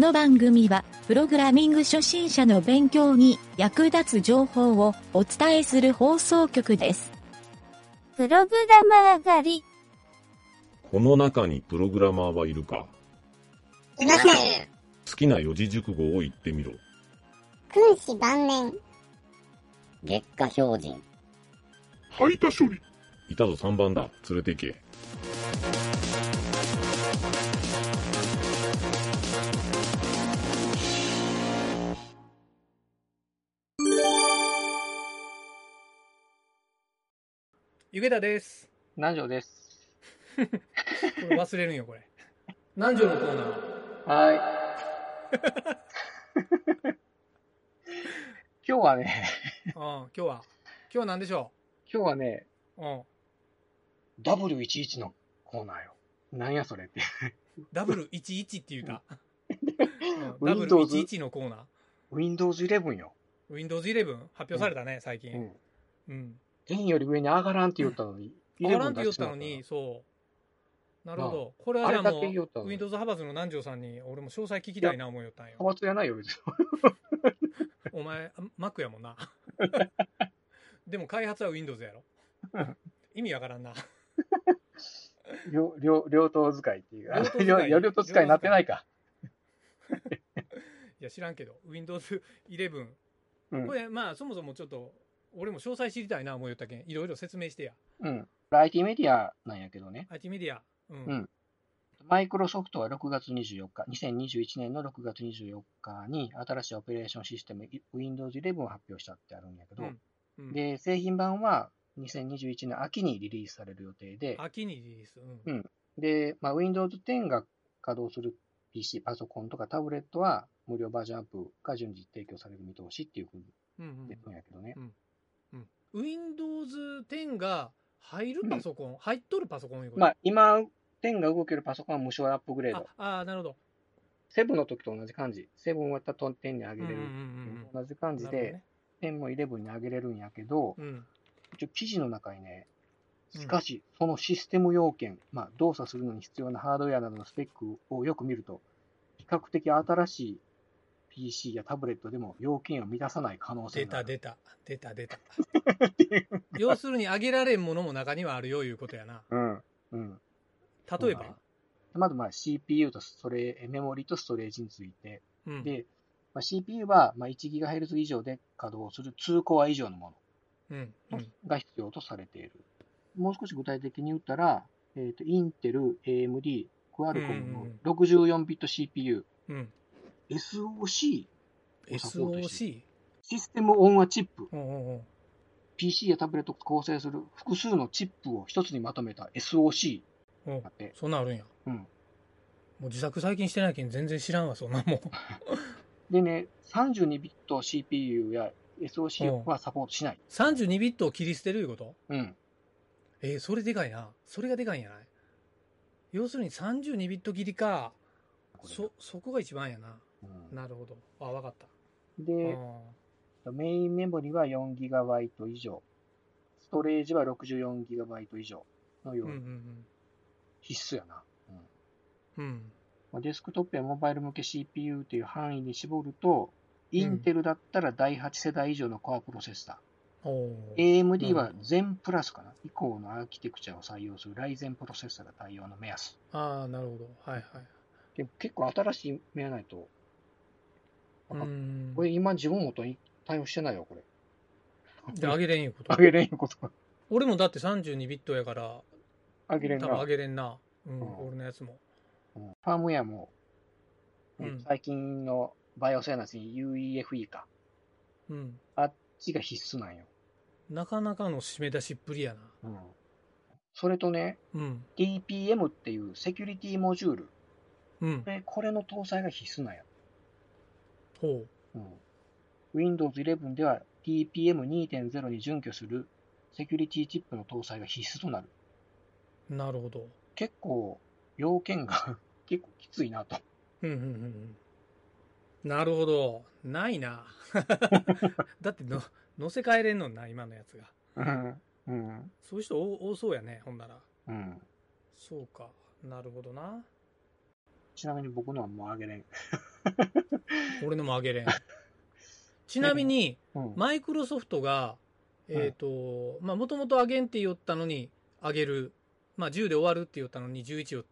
の番組は、プログラミング初心者の勉強に役立つ情報をお伝えする放送局です。プログラマー狩り。この中にプログラマーはいるか？いません。好きな四字熟語を言ってみろ。君子晩年。月下標準。排他処理いたぞ3番だ。連れて行け。ゆげたです。南條です。これ忘れるんよ、これ。南條のコーナー。はーい。今日はね、うん、今日は。今日は何でしょ今日はね、ううん。W11 のコーナーよ。なんやそれって。ダブル11って言うた？うん Windows W11 のコーナー。Windows 11よ。Windows 11発表されたね、最近。うん。うん。10より上に上がらんって言ったのに。上がらんって11言ったのに、そう。なるほど。これはじゃあもう、の Windows 派閥の南條さんに、俺も詳細聞きたいな思いよったんよ。派閥やないよ、別に。お前、あ Mac やもんな。でも開発は Windows やろ。意味わからんな。両、両、両党使いっていう。両党使い 両両党使いになってないか。いや、知らんけど、Windows 11。うんこ。れ、まあ、そもそもちょっと、俺も詳細知りたいな思いよったけん、いろいろ説明してや。うん。IT メディアなんやけどね。IT メディア。うん。うんマイクロソフトは6月24日、2021年の6月24日に新しいオペレーションシステム Windows 11を発表したってあるんやけど、うんうんで、製品版は2021年秋にリリースされる予定で、秋にリリース。うん。うんで、まあ、Windows 10が稼働する PC、パソコンとかタブレットは無料バージョンアップが順次提供される見通しっていうふうにうんうん言ってるんやけどね。Windows 10が入るパソコン、入っとるパソコンいうこと？まあ、今、10が動けるパソコンは無償アップグレード。ああー、なるほど。セブンの時と同じ感じ。セブンはたと10に上げれる。同じ感じで、10も11に上げれるんやけど、うん。うん。一応記事の中にね、うんしかし、そのシステム要件、まあ、動作するのに必要なハードウェアなどのスペックをよく見ると、比較的新しい PC やタブレットでも要件を満たさない可能性出たがある。出た。出た出た。要するに、上げられんものも中にはあるよいうことやな。うん。うん。例えば、まず、まあ、CPU とストレメモリとストレージについて、うん。で、まあ、CPU は、まあ、1GHz 以上で稼働する2コア以上のもうん。うのん。が必要とされている。もう少し具体的に言ったら、えっ、と、インテル、AMD、クアルコムの64ビット CPU、うん。SOC、をサポートして SOC? システムオンアチップ、うんうんうん。PC やタブレットを構成する複数のチップを一つにまとめた SOC うんだって、そんなんあるんや。うん。もう自作最近してないけん全然知らんわ、そんなもん。でね、32ビット CPU や SOC はサポートしない。32ビットを切り捨てるいうこと？うん。えーそれでかいな。それがでかいんやない？要するに32ビット切りか。そ、そこが一番やな。うんなるほど。あ、わかった。で、あメインメモリは 4GB 以上、ストレージは 64GB 以上のようーうんうにん必須やな。うんうん。デスクトップやモバイル向け CPU という範囲に絞ると、インテルだったら第8世代以上のコアプロセッサー AMD は全プラスかな、以降のアーキテクチャを採用するライゼンプロセッサーが対応の目安。ああ、なるほど。はいはい。で結構新しい目やないと、うーんこ。れ今自分元に対応してないよ、これ。で、上げれんいうこと上げれんよことか。俺もだって32ビットやから、上げれんな。多分上げれんな。うん、うん俺のやつも。うんファームウェアも、ねうん最近のバイオセアナスに UEFE か。うん。あっちが必須なんよ。なかなかの締め出しっぷりやな。うん。それとね、うん。TPM っていうセキュリティモジュール。うん。で、これの搭載が必須なんや。ほうん。Windows 11では TPM2.0 に準拠するセキュリティチップの搭載が必須となる。う。なるほど。結構、要件が 結構きついなと。うんうんうんうん。なるほど。ないな。だっての、乗せ替えれんのんな、今のやつが。うん。うん。そういう人多多そうやね、ほんなら。うん。そうか。なるほどな。ちなみに僕のはもうあげれん。俺のも上げれん。ちなみに、うん。マイクロソフトが、えっ、と、まあ、もともと上げんって言ったのに、上げる。まあ、10で終わるって言ったのに、11を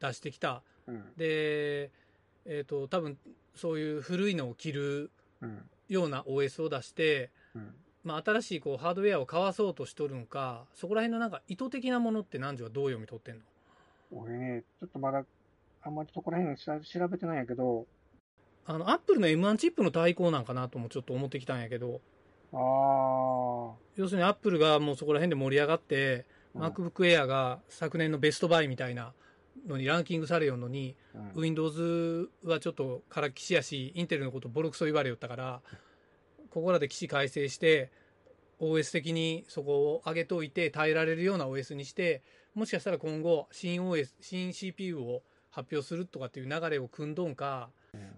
出してきた。うん。で、えっ、と、多分、そういう古いのを切るうん。ような OS を出して、うん。まあ、新しいこうハードウェアを買わそうとしとるんか、そこら辺のなんか意図的なものって何時はどう読み取ってんの？俺ね、ちょっとまだ、あんまりそこら辺調調べてないんやけど、あの、アップルの M1 チップの対抗なんかなともちょっと思ってきたんやけど、ああ。要するにアップルがもうそこら辺で盛り上がって、うん。MacBook Air が昨年のベストバイみたいなのにランキングされよんのに、うん。Windows はちょっとからきしやし、インテルのことボロクソ言われよったから、ここらで起死改正して、OS 的にそこを上げといて耐えられるような OS にして、もしかしたら今後、新 OS、新 CPU を発表するとかっていう流れを組んどんか、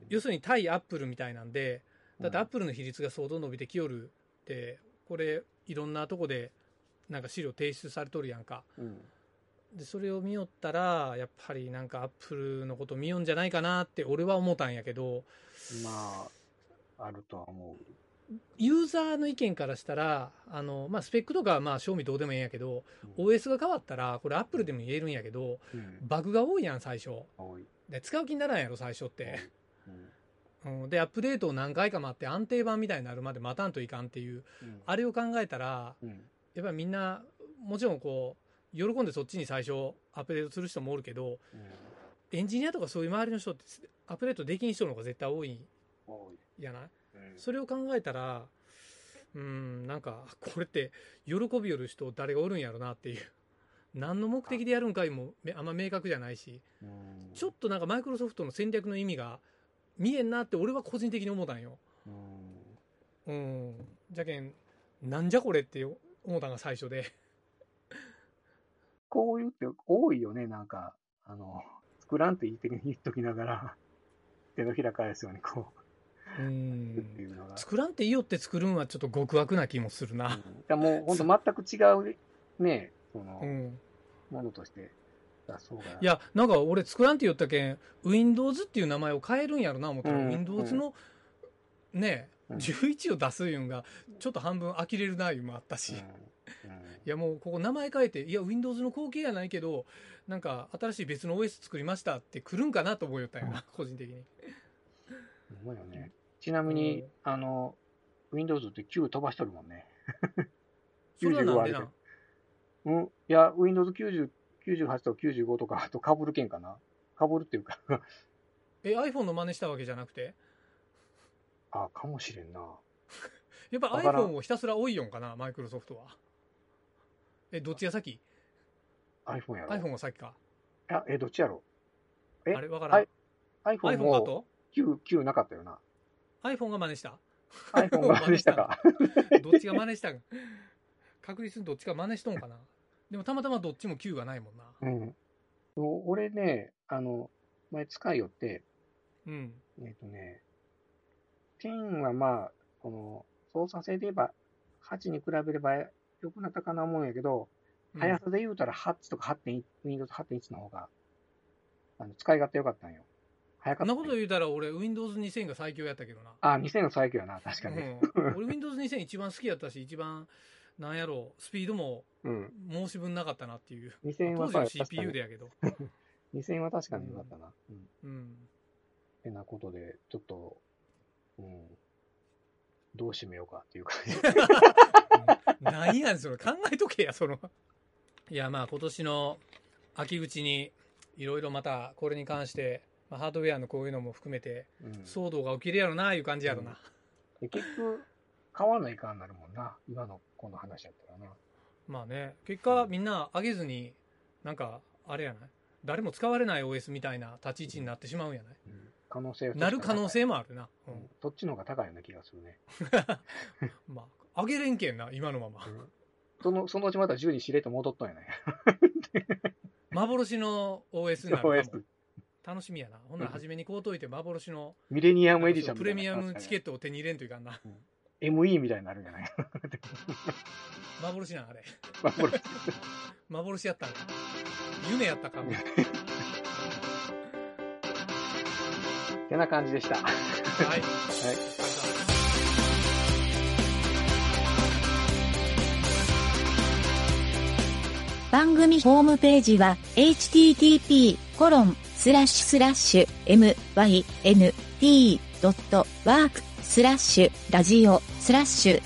要するに対アップルみたいなんで、だってアップルの比率が相当伸びてきよるって、これ、いろんなとこで、なんか資料提出されとるやんか。うん。で、それを見よったら、やっぱりなんかアップルのこと見よんじゃないかなって俺は思ったんやけど、まあ、あるとは思う。ユーザーの意見からしたら、あの、まあ、スペックとかはまあ、正味どうでもいいんやけど、OS が変わったら、これアップルでも言えるんやけど、うん。バグが多いやん、最初。で、使う気にならんやろ、最初って。うん。うん、で、アップデートを何回か待って安定版みたいになるまで待たんといかんっていう、うん。あれを考えたら、うん。やっぱりみんな、もちろんこう、喜んでそっちに最初アップデートする人もおるけど、エンジニアとかそういう周りの人ってアップデートできん人の方が絶対多い。やない？うんそれを考えたら、うん、なんか、これって、喜びよる人誰がおるんやろなっていう。何の目的でやるんかいもめあんま明確じゃないし、うんちょっとなんかマイクロソフトの戦略の意味が見えんなって俺は個人的に思ったんよ。うんうん。じゃけん、なんじゃこれって思ったんが最初で。こういうって多いよね、なんか、あの、作らんと言って言っときながら、手のひら返すようにこうう、ん。作らんっていいよって作るんはちょっと極悪な気もするな。うん、だもう本当全く違う、ね、そのう、ん。ものとして。いや、なんか俺作らんって言ったけん、Windows っていう名前を変えるんやろな思ったら、うん Windows の、ね、うん11を出すいうんが、ちょっと半分呆れるないうもあったし。うんいやもうここ名前変えて、いや Windows の後継やないけど、なんか新しい別の OS 作りましたって来るんかなと思いよったんよな、個人的に。うん。ほんまよね。ちなみに、あの、Windows って9飛ばしとるもんね。それはなんで90なうん。いや、Windows 90 98と95とか、あと被るけんかな？被るっていうか、え、iPhone の真似したわけじゃなくて？あ、かもしれんな。やっぱ iPhone をひたすら多いよんかな、マイクロソフトは？え、どっちが先？iPhone やろ。?iPhone が先か。あ、え、どっちやろ？えあれわからん。iPhone iPhone かもと？9、9なかったよな。iPhone が真似した？iPhone が真似したか。どっちが真似したん？確実にどっちか真似しとんかな。でもたまたまどっちも9がないもんな。うん。俺ね、あの、前使いよって、うん。えっ、とね、10はまあ、この、操作性で言えば、8に比べれば良くなったかな思うんやけど、うん速さで言うたら8とか8.1、Windows 8.1の方が、あの、使い勝手良かったんよ。早かった、そんなこと言うたら俺 Windows 2000が最強やったけどな。あ、2000の最強やな、確かに。うん、俺 Windows 2000一番好きやったし、一番、なんやろう、スピードもうん。申し分なかったなっていう。2000は当時の確か CPU にでやけど。2000は確かに良かったな。うん。うん。てなことで、ちょっと、うん。どう締めようかっていう感じ。何やねん、それ。考えとけや、その。いや、まあ今年の秋口に、いろいろまたこれに関して、まあ、ハードウェアのこういうのも含めて、うん騒動が起きるやろな、いう感じやろな。で結局、買わないかんなるもんな。今のこの話やったらな。まあね、結果みんな上げずに、なんか、あれやない？誰も使われない OS みたいな立ち位置になってしまうんやない？うん可能性はなる可能性も、もあるな。ううんん、そっちの方が高いような気がするね。まあ、上げれんけんな、今のまま。その、そのうちまた10にしれと戻っとんやね。幻の OS になるかも。楽しみやな。ほんなら初めにこうといて幻のミレニアムエディションプレミアムチケッットを手に入れんといかんな。ト。ME みたいになるんじゃない？幻なんあれ。まあこれ幻やったんか。夢やったかも。てな感じでした。はい。はい。番組ホームページは http コロンスラッシュスラッシュ mynt.work スラッシュラジオスラッシュ